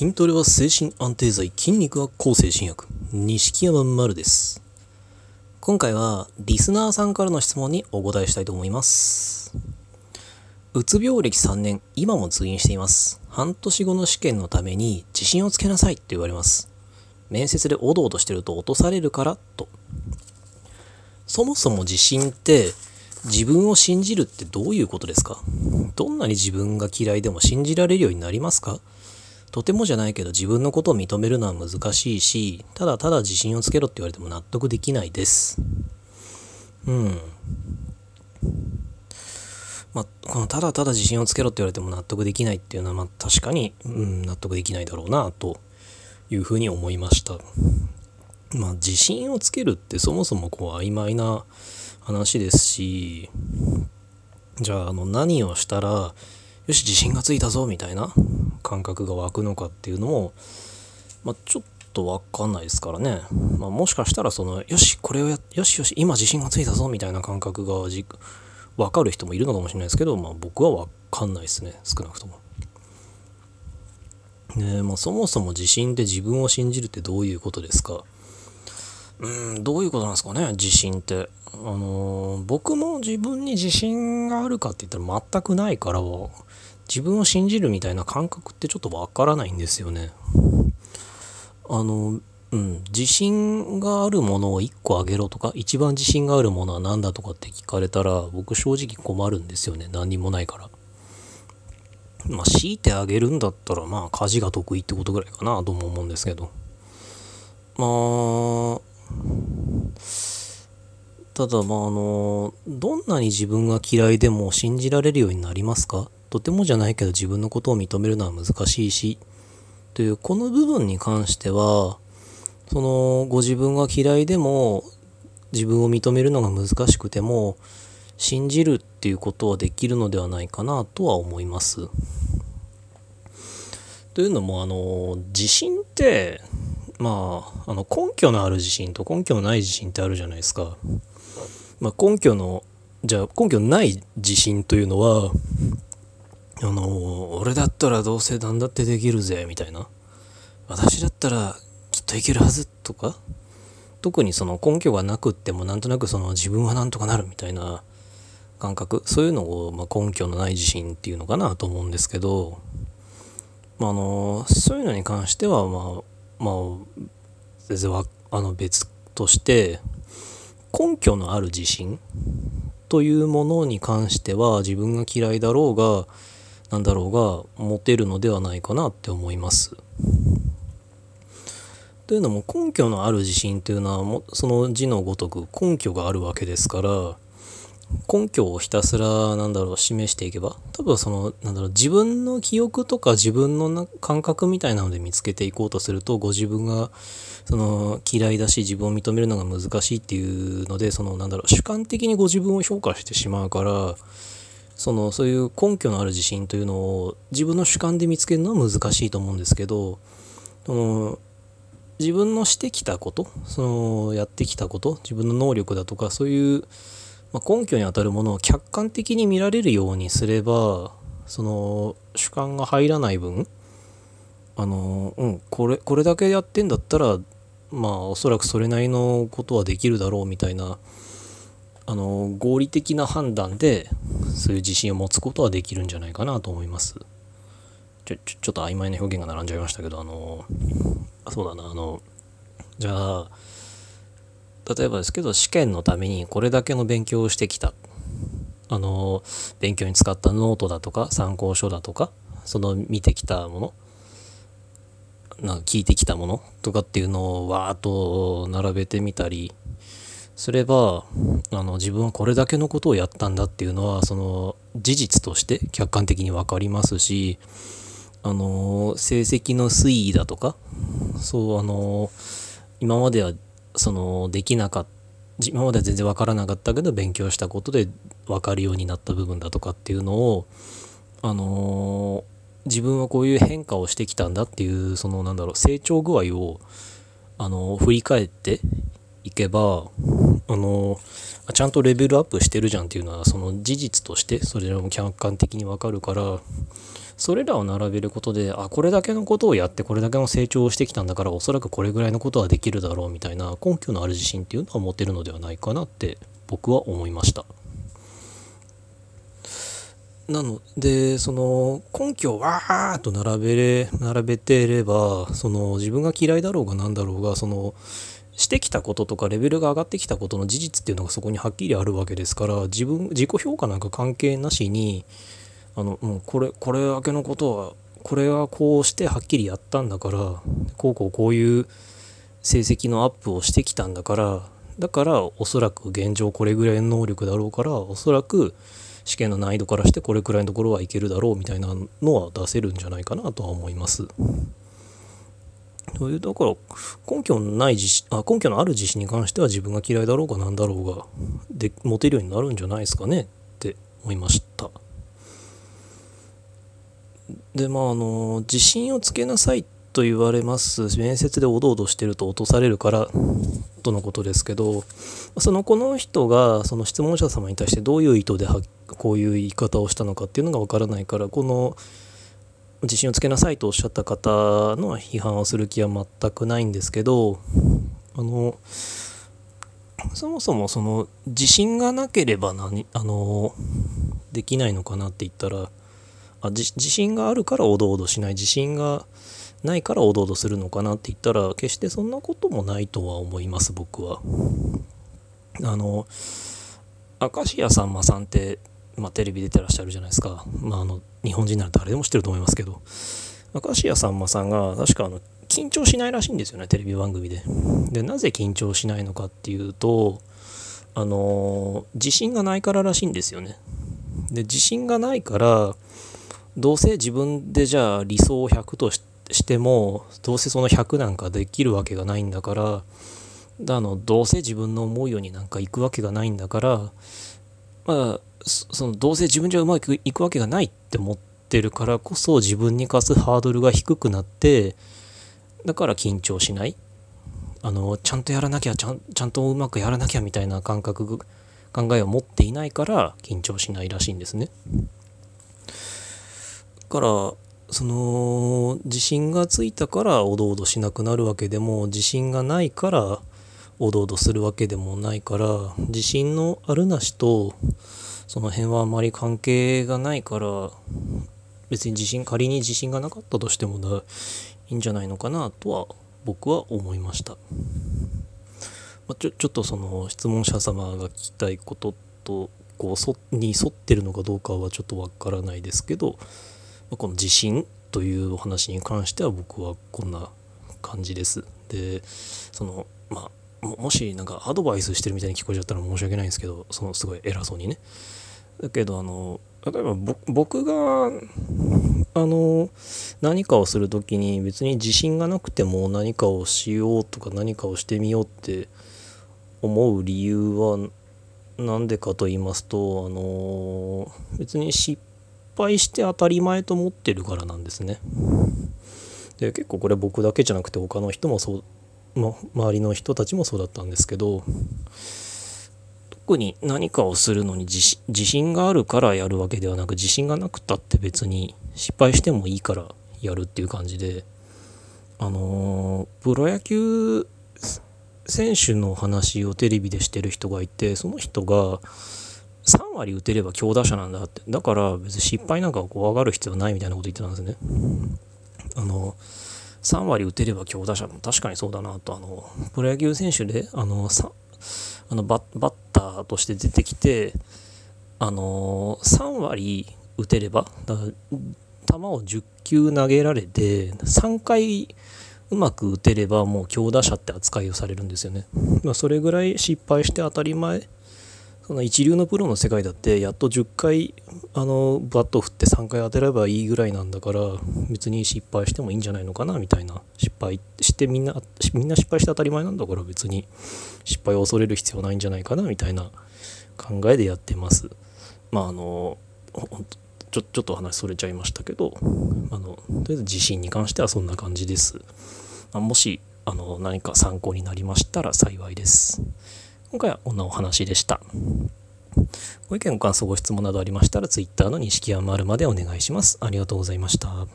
筋トレは精神安定剤、筋肉は抗精神薬。錦山丸です。今回はリスナーさんからの質問にお答えしたいと思います。うつ病歴3年、今も通院しています。半年後の試験のために自信をつけなさいって言われます。面接でおどおどしてると落とされるからと。そもそも自信って自分を信じるってどういうことですか？どんなに自分が嫌いでも信じられるようになりますか？とてもじゃないけど自分のことを認めるのは難しいし、ただただ自信をつけろって言われても納得できないです。うん。まあ、このただただ自信をつけろって言われても納得できないっていうのは、まあ確かに、うん、納得できないだろうな、というふうに思いました。まあ自信をつけるってそもそもこう曖昧な話ですし、じゃああの何をしたら、よし自信がついたぞみたいな感覚が湧くのかっていうのも、まあ、ちょっとわかんないですからね、まあ、もしかしたらそのよしこれをやよしよし今自信がついたぞみたいな感覚がじ分かる人もいるのかもしれないですけど、まあ、僕はわかんないですね少なくとも。ねまあ、そもそも自信って自分を信じるってどういうことですかうんどういうことなんですかね自信って。あのー僕も自分に自信があるかって言ったら全くないから自分を信じるみたいな感覚ってちょっとわからないんですよね。あの、うん、自信があるものを1個あげろとか、一番自信があるものは何だとかって聞かれたら、僕正直困るんですよね。何にもないから。まあ、強いてあげるんだったら、まあ、家事が得意ってことぐらいかなとも思うんですけど。まあ、ただまああのどんなに自分が嫌いでも信じられるようになりますか？とてもじゃないけど自分のことを認めるのは難しいしというこの部分に関してはそのご自分が嫌いでも自分を認めるのが難しくても信じるっていうことはできるのではないかなとは思います。というのもあの自信ってまああの根拠のある自信と根拠のない自信ってあるじゃないですか。まあ、根拠のじゃあ根拠のない自信というのはあの俺だったらどうせ何だってできるぜみたいな。私だったらきっといけるはずとか特にその根拠がなくってもなんとなくその自分はなんとかなるみたいな感覚。そういうのを、まあ、根拠のない自信っていうのかなと思うんですけど、まあ、あのそういうのに関してはまあまあ全然わあの別として根拠のある自信というものに関しては自分が嫌いだろうがなんだろうが持てるのではないかなって思います。というのも根拠のある自信というのはその字のごとく根拠があるわけですから根拠をひたすらなんだろう示していけば多分そのなんだろう自分の記憶とか自分のな感覚みたいなので見つけていこうとするとご自分がその嫌いだし自分を認めるのが難しいっていうのでそのなんだろう主観的にご自分を評価してしまうからそのそういう根拠のある自信というのを自分の主観で見つけるのは難しいと思うんですけどその自分のしてきたことそのやってきたこと自分の能力だとかそういう、まあ、根拠にあたるものを客観的に見られるようにすればその主観が入らない分あのうんこれこれだけやってんだったらまあおそらくそれなりのことはできるだろうみたいなあの合理的な判断でそういう自信を持つことはできるんじゃないかなと思います。ちょちょちょっと曖昧な表現が並んじゃいましたけどあのそうだなあのじゃあ例えばですけど試験のためにこれだけの勉強をしてきた。あの勉強に使ったノートだとか参考書だとかその見てきたものなんか聞いてきたものとかっていうのをわーっと並べてみたりすればあの自分はこれだけのことをやったんだっていうのはその事実として客観的に分かりますしあの成績の推移だとかそうあの今まではそのできなかった今までは全然分からなかったけど勉強したことで分かるようになった部分だとかっていうのをあの自分はこういう変化をしてきたんだっていうそのなんだろう成長具合をあの振り返っていけばあのちゃんとレベルアップしてるじゃんっていうのはその事実としてそれらも客観的にわかるからそれらを並べることであこれだけのことをやってこれだけの成長をしてきたんだからおそらくこれぐらいのことはできるだろうみたいな根拠のある自信っていうのは持てるのではないかなって僕は思いました。なのでその根拠をわーっと並べれ並べてればその自分が嫌いだろうが何だろうがそのしてきたこととかレベルが上がってきたことの事実っていうのがそこにはっきりあるわけですから自分自己評価なんか関係なしにあのもうこれこれだけのことはこれはこうしてはっきりやったんだからこうこうこういう成績のアップをしてきたんだからだからおそらく現状これぐらいの能力だろうからおそらく試験の難易度からしてこれくらいのところはいけるだろうみたいなのは出せるんじゃないかなとは思います。というだから根拠のない自信あ根拠のある自信に関しては自分が嫌いだろうが何だろうがで持てるようになるんじゃないですかねって思いました。でまああの自信をつけなさいと言われます。面接でおどおどしてると落とされるからとのことですけどそのこの人がその質問者様に対してどういう意図でこういう言い方をしたのかっていうのがわからないからこの自信をつけなさいとおっしゃった方の批判をする気は全くないんですけどあのそもそもその自信がなければ何あのできないのかなって言ったらあ自信があるからおどおどしない自信がないからおどおどするのかなって言ったら決してそんなこともないとは思います僕は。あの明石家さんまさんって、まあ、テレビ出てらっしゃるじゃないですか、まあ、あの日本人なら誰でも知ってると思いますけど明石家さんまさんが確かあの緊張しないらしいんですよねテレビ番組で。でなぜ緊張しないのかっていうとあの自信がないかららしいんですよね。で自信がないからどうせ自分でじゃあ理想を100としてもどうせその100なんかできるわけがないんだからあのどうせ自分の思うようになんか行くわけがないんだからまあそのどうせ自分じゃうまくいくわけがないって思ってるからこそ自分に課すハードルが低くなってだから緊張しないあのちゃんとやらなきゃちゃんちゃんとうまくやらなきゃみたいな感覚考えを持っていないから緊張しないらしいんですね。からその自信がついたからおどおどしなくなるわけでも自信がないからおどおどするわけでもないから自信のあるなしとその辺はあまり関係がないから別に自信仮に自信がなかったとしてもいいんじゃないのかなとは僕は思いました、まあ、ちょちょっとその質問者様が聞きたいこととこうに沿ってるのかどうかはちょっとわからないですけどこの地震というお話に関しては僕はこんな感じです。でそのまあもしなんかアドバイスしてるみたいに聞こえちゃったら申し訳ないんですけどそのすごい偉そうにね。だけどあの例えば僕があの何かをする時に別に自信がなくても何かをしようとか何かをしてみようって思う理由は何でかと言いますとあの別に失敗して当たり前と思ってるからなんですね。で結構これ僕だけじゃなくて他の人もそう、ま、周りの人たちもそうだったんですけど特に何かをするのに自信があるからやるわけではなく自信がなくたって別に失敗してもいいからやるっていう感じであのプロ野球選手の話をテレビでしてる人がいてその人が3割打てれば強打者なんだって。だから別に失敗なんか怖がる必要ないみたいなこと言ってたんですね。あの、3割打てれば強打者も確かにそうだなと、あの、プロ野球選手で、あのさ、あのバッターとして出てきて、あの、3割打てれば、だ球を10球投げられて、3回うまく打てればもう強打者って扱いをされるんですよね。まあ、それぐらい失敗して当たり前その一流のプロの世界だってやっと10回あのバットを振って3回当てればいいぐらいなんだから別に失敗してもいいんじゃないのかなみたいな。失敗してみんなみんな失敗して当たり前なんだから別に。失敗を恐れる必要ないんじゃないかなみたいな。考えでやってます。まああのちょちょっと話それちゃいましたけどあのとりあえず自信に関してはそんな感じです、あ、もしあの何か参考になりましたら幸いです。今回はこんなお話でした。ご意見、ご感想、ご質問などありましたら、Twitter の錦山丸までお願いします。ありがとうございました。